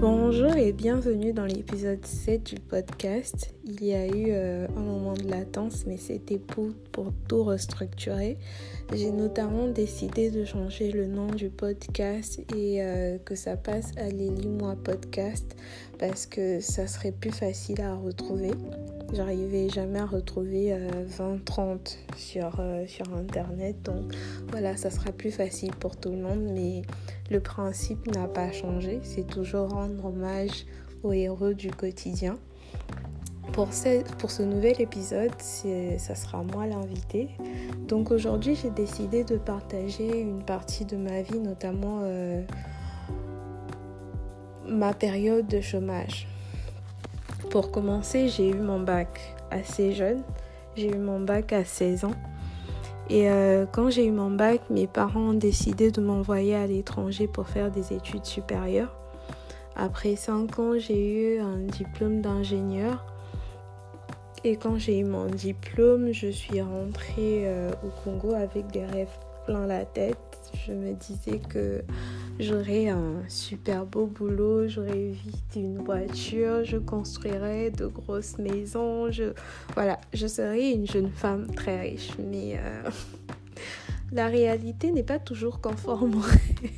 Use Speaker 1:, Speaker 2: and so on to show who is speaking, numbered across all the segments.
Speaker 1: Bonjour et bienvenue dans l'épisode 7 du podcast. Il y a eu euh, un moment de latence, mais c'était pour, pour tout restructurer. J'ai notamment décidé de changer le nom du podcast et euh, que ça passe à l'Élie-moi podcast parce que ça serait plus facile à retrouver. J'arrivais jamais à retrouver 20-30 euh, sur, sur internet, donc voilà, ça sera plus facile pour tout le monde, mais le principe n'a pas changé. C'est toujours rendre hommage aux héros du quotidien. Pour ce, pour ce nouvel épisode, ça sera moi l'invité. Donc aujourd'hui, j'ai décidé de partager une partie de ma vie, notamment euh, ma période de chômage. Pour commencer, j'ai eu mon bac assez jeune. J'ai eu mon bac à 16 ans. Et euh, quand j'ai eu mon bac, mes parents ont décidé de m'envoyer à l'étranger pour faire des études supérieures. Après 5 ans, j'ai eu un diplôme d'ingénieur. Et quand j'ai eu mon diplôme, je suis rentrée euh, au Congo avec des rêves plein la tête. Je me disais que j'aurais un super beau boulot, j'aurais vite une voiture, je construirais de grosses maisons, je voilà, je serais une jeune femme très riche. Mais euh, la réalité n'est pas toujours conforme au rêve.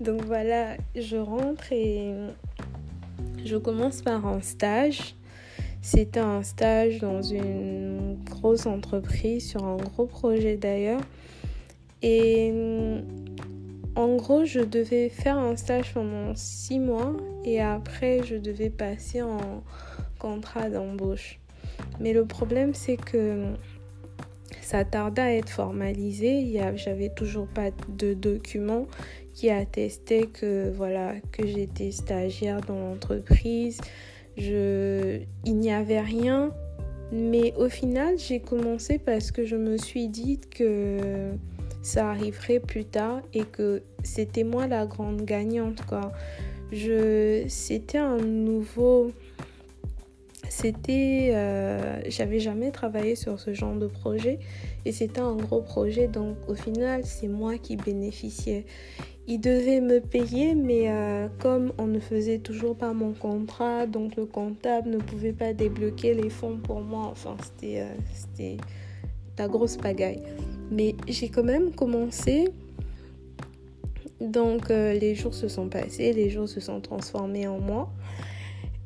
Speaker 1: Donc voilà, je rentre et je commence par un stage. C'était un stage dans une grosse entreprise sur un gros projet d'ailleurs. Et en gros, je devais faire un stage pendant six mois et après, je devais passer en contrat d'embauche. Mais le problème, c'est que ça tardait à être formalisé. J'avais toujours pas de documents qui attestaient que voilà que j'étais stagiaire dans l'entreprise. Il n'y avait rien. Mais au final, j'ai commencé parce que je me suis dit que ça arriverait plus tard et que c'était moi la grande gagnante quoi. Je c'était un nouveau c'était euh, j'avais jamais travaillé sur ce genre de projet et c'était un gros projet donc au final c'est moi qui bénéficiais il devait me payer mais euh, comme on ne faisait toujours pas mon contrat donc le comptable ne pouvait pas débloquer les fonds pour moi enfin c'était euh, c'était la grosse pagaille mais j'ai quand même commencé. Donc euh, les jours se sont passés, les jours se sont transformés en mois.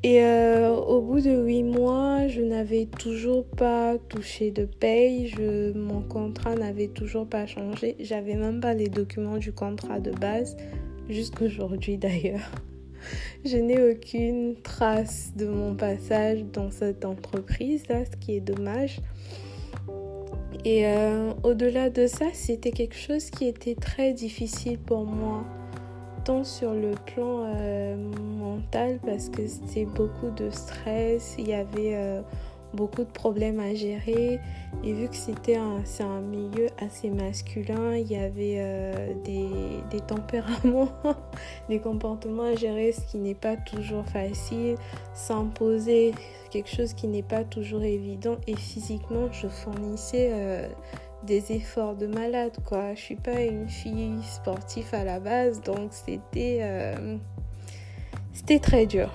Speaker 1: Et euh, au bout de huit mois, je n'avais toujours pas touché de paye. Je, mon contrat n'avait toujours pas changé. J'avais même pas les documents du contrat de base, jusqu'aujourd'hui d'ailleurs. Je n'ai aucune trace de mon passage dans cette entreprise, là, ce qui est dommage. Et euh, au-delà de ça, c'était quelque chose qui était très difficile pour moi, tant sur le plan euh, mental, parce que c'était beaucoup de stress, il y avait euh, beaucoup de problèmes à gérer. Et vu que c'était un, un milieu assez masculin, il y avait euh, des, des, tempéraments, des comportements à gérer, ce qui n'est pas toujours facile. S'imposer quelque chose qui n'est pas toujours évident. Et physiquement, je fournissais euh, des efforts de malade, quoi. Je suis pas une fille sportive à la base, donc c'était, euh, très dur.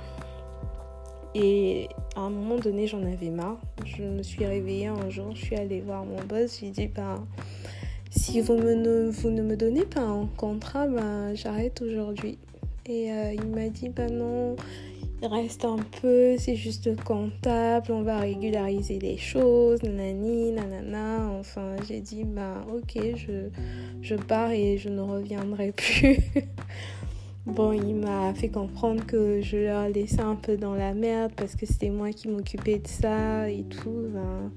Speaker 1: Et à un moment donné, j'en avais marre. Je me suis réveillée un jour, je suis allée voir mon boss, j'ai dit ben si vous, ne, vous ne me donnez pas un contrat, ben j'arrête aujourd'hui. Et euh, il m'a dit ben non, il reste un peu, c'est juste comptable, on va régulariser les choses, nanani, nanana. Enfin, j'ai dit ben ok, je, je pars et je ne reviendrai plus. Bon, il m'a fait comprendre que je leur laissais un peu dans la merde parce que c'était moi qui m'occupais de ça et tout. Ben,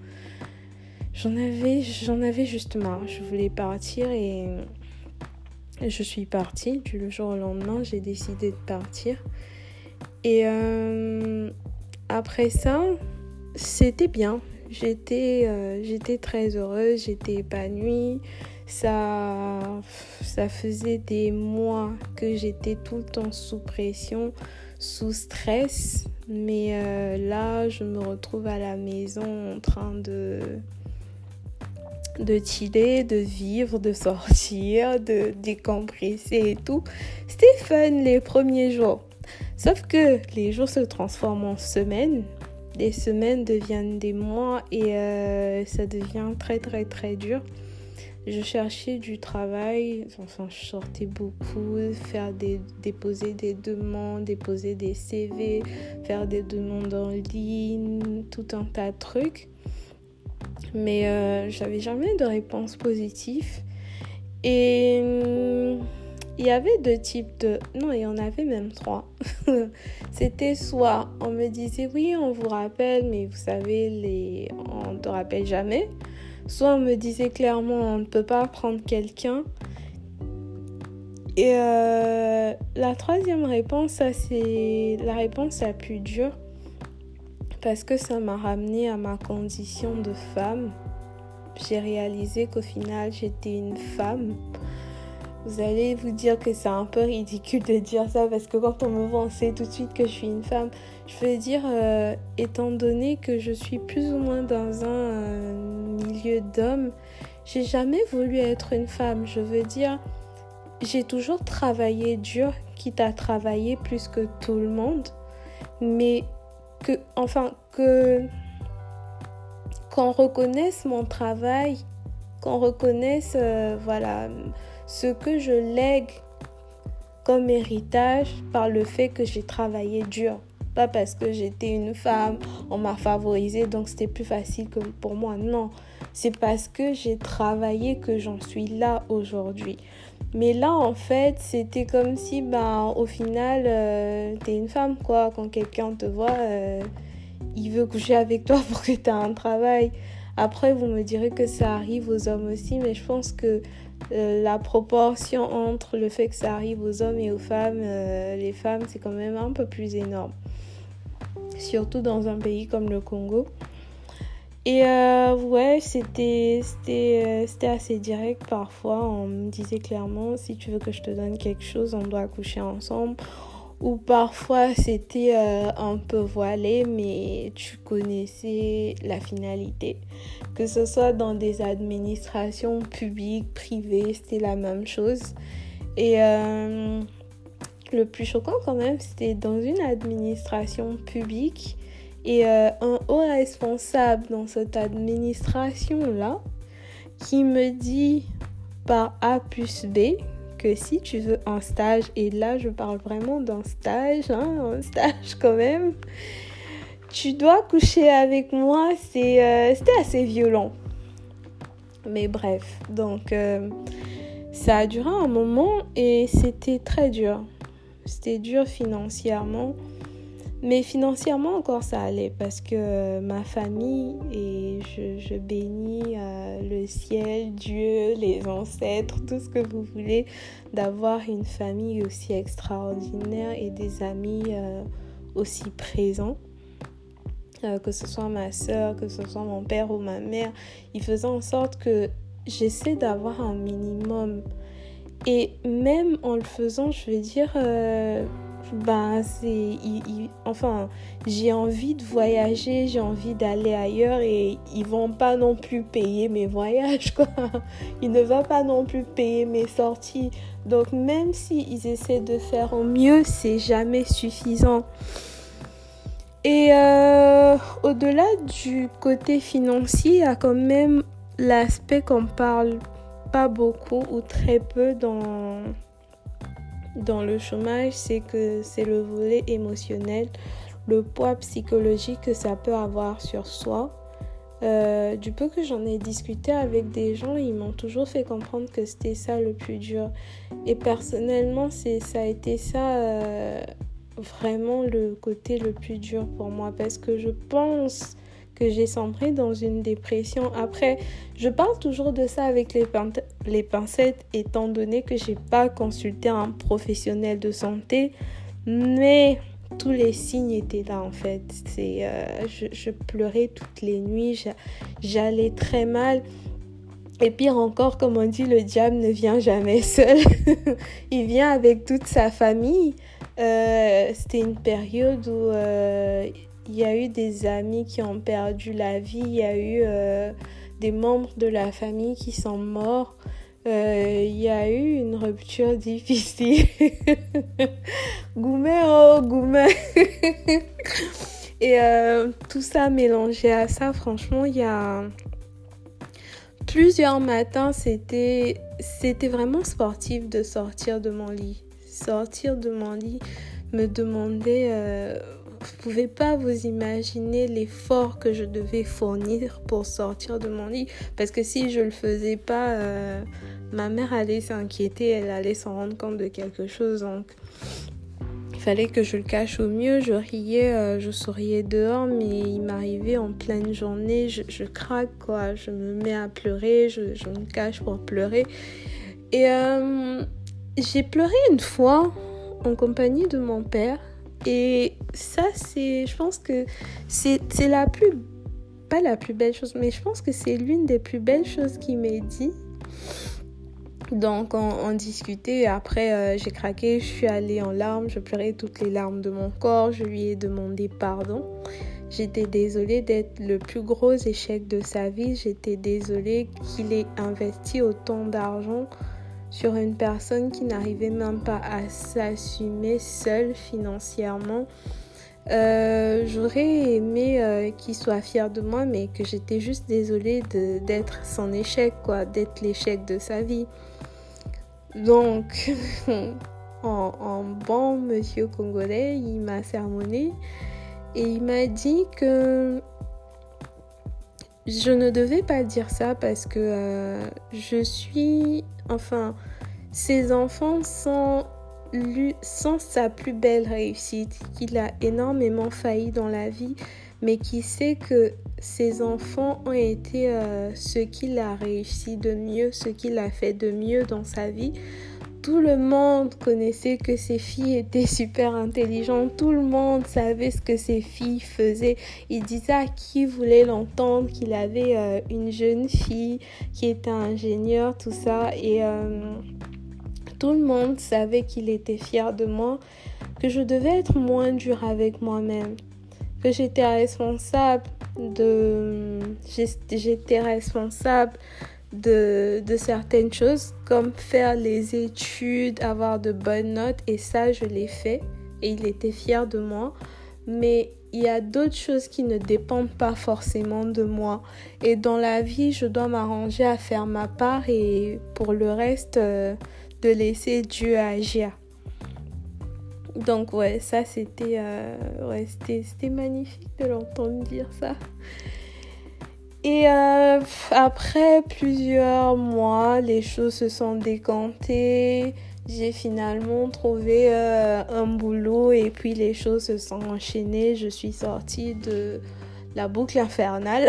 Speaker 1: j'en avais, j'en avais juste marre. Je voulais partir et je suis partie. Du jour au lendemain, j'ai décidé de partir. Et euh, après ça, c'était bien. J'étais, euh, j'étais très heureuse, j'étais épanouie. Ça, ça faisait des mois que j'étais tout le temps sous pression, sous stress. Mais euh, là, je me retrouve à la maison en train de de chiller, de vivre, de sortir, de décompresser et tout. C'était fun les premiers jours. Sauf que les jours se transforment en semaines, les semaines deviennent des mois et euh, ça devient très très très dur. Je cherchais du travail, je sortais beaucoup, faire des, déposer des demandes, déposer des CV, faire des demandes en ligne, tout un tas de trucs. Mais euh, j'avais jamais de réponse positive. Et il y avait deux types de... Non, il y en avait même trois. C'était soit on me disait oui, on vous rappelle, mais vous savez, les... on ne te rappelle jamais. Soit on me disait clairement on ne peut pas prendre quelqu'un. Et euh, la troisième réponse, ça c'est la réponse la plus dure parce que ça m'a ramené à ma condition de femme. J'ai réalisé qu'au final j'étais une femme vous allez vous dire que c'est un peu ridicule de dire ça parce que quand on me voit, on sait tout de suite que je suis une femme. Je veux dire, euh, étant donné que je suis plus ou moins dans un euh, milieu d'hommes, j'ai jamais voulu être une femme. Je veux dire, j'ai toujours travaillé dur, quitte à travailler plus que tout le monde. Mais que, enfin, que qu'on reconnaisse mon travail, qu'on reconnaisse, euh, voilà ce que je lègue comme héritage par le fait que j'ai travaillé dur. Pas parce que j'étais une femme, on m'a favorisée, donc c'était plus facile pour moi. Non, c'est parce que j'ai travaillé que j'en suis là aujourd'hui. Mais là, en fait, c'était comme si, ben, au final, euh, t'es une femme, quoi. Quand quelqu'un te voit, euh, il veut coucher avec toi pour que tu un travail. Après, vous me direz que ça arrive aux hommes aussi, mais je pense que la proportion entre le fait que ça arrive aux hommes et aux femmes, euh, les femmes, c'est quand même un peu plus énorme. Surtout dans un pays comme le Congo. Et euh, ouais, c'était assez direct parfois. On me disait clairement, si tu veux que je te donne quelque chose, on doit coucher ensemble ou parfois c'était euh, un peu voilé, mais tu connaissais la finalité. Que ce soit dans des administrations publiques, privées, c'était la même chose. Et euh, le plus choquant quand même, c'était dans une administration publique et euh, un haut responsable dans cette administration-là qui me dit par A plus B si tu veux un stage, et là je parle vraiment d'un stage, hein, un stage quand même, tu dois coucher avec moi, c'est, euh, c'était assez violent. Mais bref, donc euh, ça a duré un moment et c'était très dur. C'était dur financièrement. Mais financièrement encore ça allait parce que euh, ma famille et je, bénis euh, le ciel, Dieu, les ancêtres, tout ce que vous voulez, d'avoir une famille aussi extraordinaire et des amis euh, aussi présents. que ce soit ma soeur, que ce soit mon père ou ma mère, ils faisaient en sorte que j'essaie d'avoir un minimum. Et même en le faisant, je veux dire c'est, enfin, j'ai envie de voyager, j'ai envie d'aller ailleurs et ils vont pas non plus payer mes voyages, quoi. Ils ne vont pas non plus payer mes sorties. Donc, même s'ils essaient de faire au mieux, c'est jamais suffisant. Et euh, au-delà du côté financier, il y a quand même l'aspect qu'on parle pas beaucoup ou très peu dans dans le chômage, c'est que c'est le volet émotionnel, le poids psychologique que ça peut avoir sur soi. Euh, du peu que j'en ai discuté avec des gens, ils m'ont toujours fait comprendre que c'était ça le plus dur. Et personnellement, c'est ça a été ça euh, vraiment le côté le plus dur pour moi parce que je pense que j'ai sombré dans une dépression. Après, je parle toujours de ça avec les, pincettes étant donné que j'ai pas consulté un professionnel de santé, mais tous les signes étaient là en fait. C'est, euh, je, je, pleurais toutes les nuits, j'allais très mal. Et pire encore, comme on dit, le diable ne vient jamais seul. Il vient avec toute sa famille. Euh, c'était une période où euh, il y a eu des amis qui ont perdu la vie, il y a eu euh, des membres de la famille qui sont morts, euh, il y a eu une rupture difficile. gourmet, oh, gourmet. Et euh, tout ça mélangé à ça, franchement, il y a plusieurs matins, c'était c'était vraiment sportif de sortir de mon lit. Sortir de mon lit, me demander, vous pouvez pas vous imaginer l'effort que je devais fournir pour sortir de mon lit. Parce que si je le faisais pas, euh, ma mère allait s'inquiéter, elle allait s'en rendre compte de quelque chose. Donc, il fallait que je le cache au mieux. Je riais, euh, je souriais dehors, mais il m'arrivait en pleine journée, je, craque quoi. Je me mets à pleurer, je, me cache pour pleurer. Et euh, j'ai pleuré une fois en compagnie de mon père. Et ça, c'est, je pense que c'est la plus, pas la plus belle chose, mais je pense que c'est l'une des plus belles choses qu'il m'ait dit. Donc, on, discutait. Après, euh, j'ai craqué, je suis allée en larmes, je pleurais toutes les larmes de mon corps. Je lui ai demandé pardon. J'étais désolée d'être le plus gros échec de sa vie. J'étais désolée qu'il ait investi autant d'argent sur une personne qui n'arrivait même pas à s'assumer seule financièrement. Euh, j'aurais aimé euh, qu'il soit fier de moi, mais que j'étais juste désolée d'être son échec, quoi, d'être l'échec de sa vie. Donc, en, en, bon monsieur congolais, il m'a sermonné et il m'a dit que je ne devais pas dire ça parce que euh, je suis, enfin, ses enfants sont, sont sa plus belle réussite, qu'il a énormément failli dans la vie, mais qui sait que ses enfants ont été euh, ce qu'il a réussi de mieux, ce qu'il a fait de mieux dans sa vie tout le monde connaissait que ses filles étaient super intelligentes. Tout le monde savait ce que ses filles faisaient. Il disait à qui voulait l'entendre qu'il avait euh, une jeune fille qui était ingénieure, tout ça. Et euh, tout le monde savait qu'il était fier de moi, que je devais être moins dure avec moi-même, que j'étais responsable de... J'étais responsable de, certaines choses, comme faire les études, avoir de bonnes notes, et ça, je l'ai fait, et il était fier de moi. Mais il y a d'autres choses qui ne dépendent pas forcément de moi. Et dans la vie, je dois m'arranger à faire ma part et pour le reste, euh, de laisser Dieu agir. Donc ouais, ça c'était euh, c'était magnifique de l'entendre dire ça. Et euh, après plusieurs mois, les choses se sont décantées. J'ai finalement trouvé euh, un boulot et puis les choses se sont enchaînées. Je suis sortie de la boucle infernale.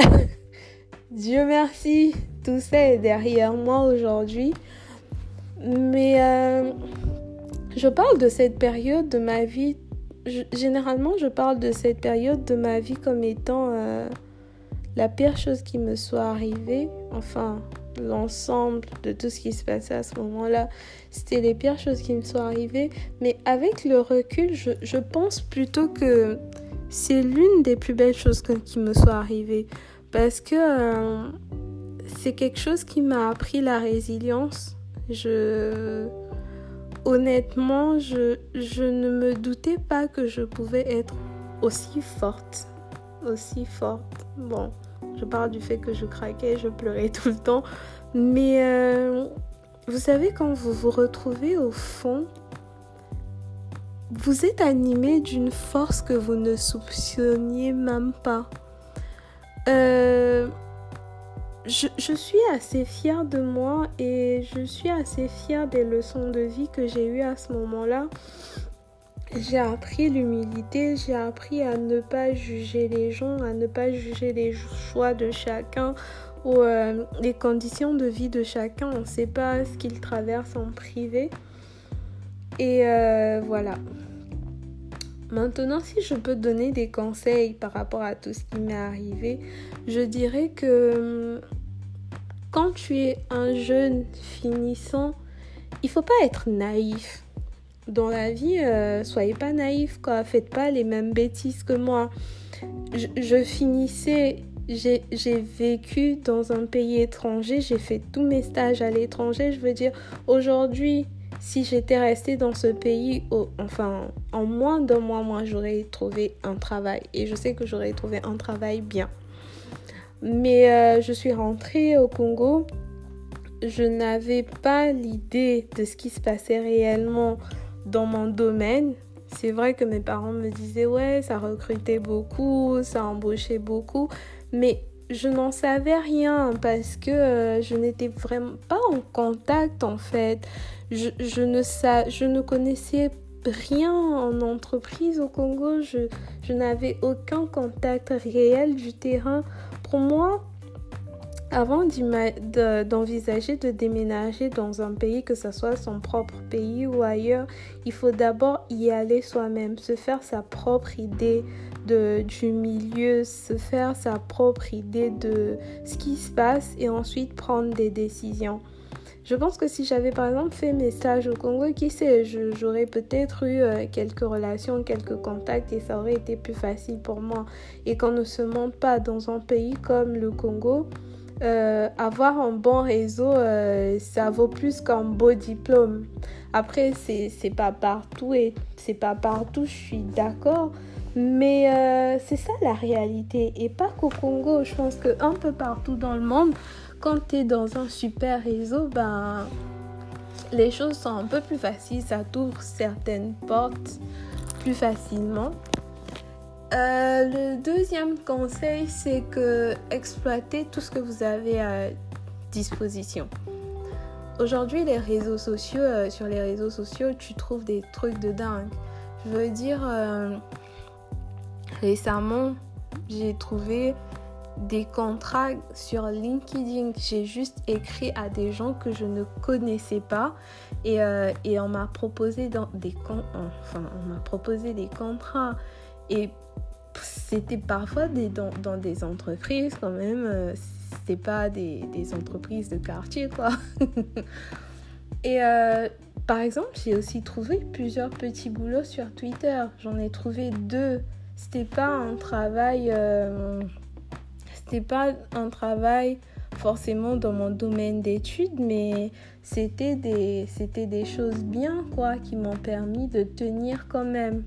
Speaker 1: Dieu merci, tout ça est derrière moi aujourd'hui. Mais euh, je parle de cette période de ma vie. généralement, je parle de cette période de ma vie comme étant la pire chose qui me soit arrivée, enfin l'ensemble de tout ce qui se passait à ce moment-là, c'était les pires choses qui me sont arrivées. Mais avec le recul, je, pense plutôt que c'est l'une des plus belles choses qui me soit arrivée. Parce que euh, c'est quelque chose qui m'a appris la résilience. Honnêtement, je, je ne me doutais pas que je pouvais être aussi forte. Aussi forte. Bon, parle du fait que je craquais, je pleurais tout le temps. Mais euh, vous savez, quand vous vous retrouvez au fond, vous êtes animé d'une force que vous ne soupçonniez même pas. Euh, je, je, suis assez fière de moi et je suis assez fière des leçons de vie que j'ai eues à ce moment-là j'ai appris l'humilité, j'ai appris à ne pas juger les gens, à ne pas juger les choix de chacun ou euh, les conditions de vie de chacun. On ne sait pas ce qu'il traverse en privé. Et euh, voilà. Maintenant, si je peux donner des conseils par rapport à tout ce qui m'est arrivé, je dirais que quand tu es un jeune finissant, il faut pas être naïf dans la vie, euh, soyez pas naïfs, quoi. Faites pas les mêmes bêtises que moi. Je, finissais, j'ai vécu dans un pays étranger, j'ai fait tous mes stages à l'étranger. Je veux dire, aujourd'hui, si j'étais restée dans ce pays, enfin, en moins d'un mois, moi, j'aurais trouvé un travail. Et je sais que j'aurais trouvé un travail bien. Mais euh, je suis rentrée au Congo. Je n'avais pas l'idée de ce qui se passait réellement dans mon domaine. C'est vrai que mes parents me disaient, ouais, ça recrutait beaucoup, ça embauchait beaucoup. Mais je n'en savais rien parce que euh, je n'étais vraiment pas en contact en fait. Je, ne, je ne connaissais rien en entreprise au Congo. Je, je n'avais aucun contact réel du terrain. Pour moi, avant d'envisager de, déménager dans un pays, que ce soit son propre pays ou ailleurs, il faut d'abord y aller soi-même, se faire sa propre idée de, du milieu, se faire sa propre idée de ce qui se passe et ensuite prendre des décisions. Je pense que si j'avais par exemple fait mes stages au Congo, qui sait, j'aurais peut-être eu euh, quelques relations, quelques contacts et ça aurait été plus facile pour moi. Et qu'on ne se monte pas dans un pays comme le Congo, euh, avoir un bon réseau, euh, ça vaut plus qu'un beau diplôme. Après, c'est pas partout et c'est pas partout, je suis d'accord. Mais euh, c'est ça la réalité. Et pas qu'au Congo, je pense qu'un peu partout dans le monde, quand tu es dans un super réseau, ben, les choses sont un peu plus faciles. Ça t'ouvre certaines portes plus facilement. Euh, le deuxième conseil, c'est que exploitez tout ce que vous avez à disposition. Aujourd'hui, les réseaux euh, sur les réseaux sociaux, tu trouves des trucs de dingue. Je veux dire, euh, récemment, j'ai trouvé des contrats sur LinkedIn. J'ai juste écrit à des gens que je ne connaissais pas et, on m'a proposé des contrats et c'était parfois dans, dans, des entreprises quand même. Euh, c'était pas des, des, entreprises de quartier, quoi. Et euh, par exemple, j'ai aussi trouvé plusieurs petits boulots sur Twitter. J'en ai trouvé deux. C'était pas un travail. Euh, c'était pas un travail forcément dans mon domaine d'études, mais c'était des, c'était des choses bien, quoi, qui m'ont permis de tenir quand même.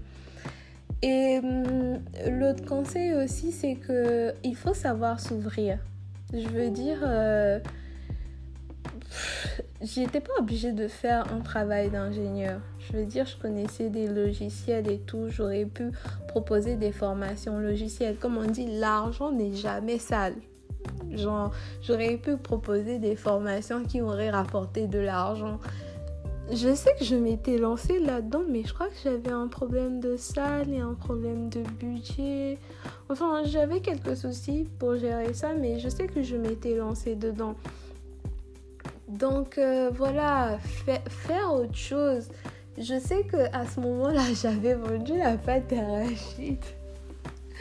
Speaker 1: Et hum, l'autre conseil aussi, c'est que il faut savoir s'ouvrir. Je veux dire, euh, j'étais pas obligée de faire un travail d'ingénieur. Je veux dire, je connaissais des logiciels et tout. J'aurais pu proposer des formations logicielles. Comme on dit, l'argent n'est jamais sale. Genre, j'aurais pu proposer des formations qui auraient rapporté de l'argent. Je sais que je m'étais lancée là-dedans, mais je crois que j'avais un problème de salle et un problème de budget. Enfin, j'avais quelques soucis pour gérer ça, mais je sais que je m'étais lancée dedans. Donc euh, voilà, faire autre chose. Je sais que à ce moment-là, j'avais vendu la pâte d'arachide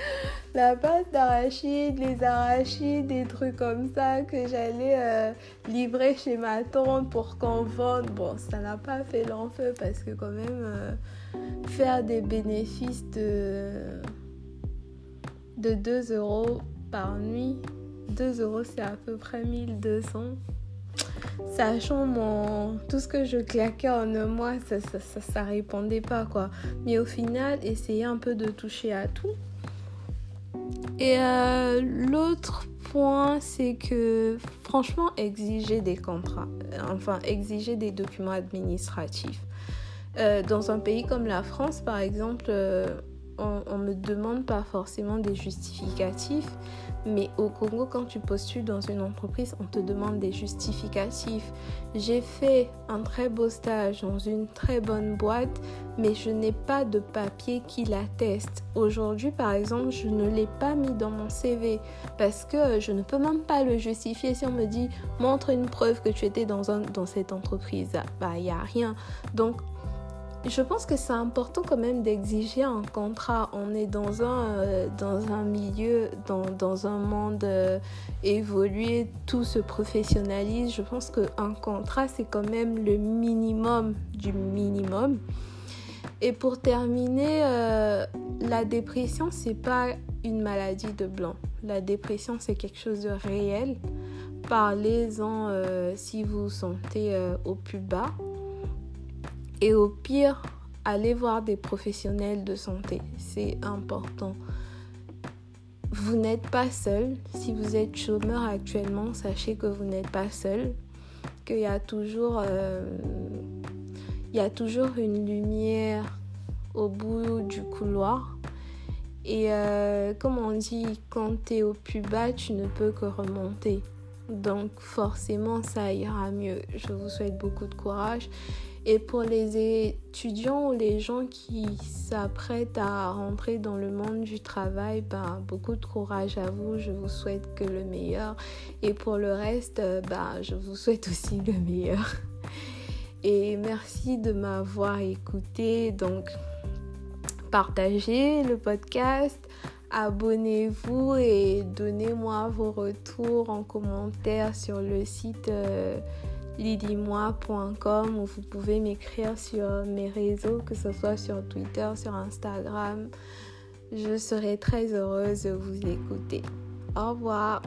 Speaker 1: la pâte d'arachide, les arachides, des trucs comme ça que j'allais euh, livrer chez ma tante pour qu'on vende. Bon, ça n'a pas fait l'enfeu parce que quand même euh, faire des bénéfices de, de 2 euros par nuit, 2 euros c'est à peu près 1200. Sachant mon, tout ce que je claquais en un mois, ça, ça, ça, ça répondait pas quoi. Mais au final, essayer un peu de toucher à tout et euh, l'autre point, c'est que franchement, exiger des contrats, euh, enfin exiger des documents administratifs. Euh, dans un pays comme la France, par exemple, on ne me demande pas forcément des justificatifs, mais au Congo, quand tu postules dans une entreprise, on te demande des justificatifs. J'ai fait un très beau stage dans une très bonne boîte, mais je n'ai pas de papier qui l'atteste. Aujourd'hui, par exemple, je ne l'ai pas mis dans mon CV parce que je ne peux même pas le justifier. Si on me dit montre une preuve que tu étais dans, un, dans cette entreprise, bah, il n'y a rien. Donc, je pense que c'est important quand même d'exiger un contrat. On est dans un, euh, dans un milieu, dans, dans un monde euh, évolué, tout se professionnalise. Je pense qu'un contrat, c'est quand même le minimum du minimum. Et pour terminer, euh, la dépression, c'est pas une maladie de blanc. La dépression, c'est quelque chose de réel. Parlez-en si vous vous sentez au plus bas Et au pire, allez voir des professionnels de santé. C'est important. Vous n'êtes pas seul. Si vous êtes chômeur actuellement, sachez que vous n'êtes pas seul. Qu'il y a toujours, euh, il y a toujours une lumière au bout du couloir. Et euh, comme on dit, quand tu es au plus bas, tu ne peux que remonter. Donc forcément, ça ira mieux. Je vous souhaite beaucoup de courage. Et pour les étudiants ou les gens qui s'apprêtent à rentrer dans le monde du travail, ben, beaucoup de courage à vous. Je vous souhaite que le meilleur. Et pour le reste, ben, je vous souhaite aussi le meilleur. Et merci de m'avoir écouté. Donc, partagez le podcast, abonnez-vous et donnez-moi vos retours en commentaire sur le site euh, lidimoi.com où vous pouvez m'écrire sur mes réseaux, que ce soit sur Twitter, sur Instagram. Je serai très heureuse de vous écouter. Au revoir.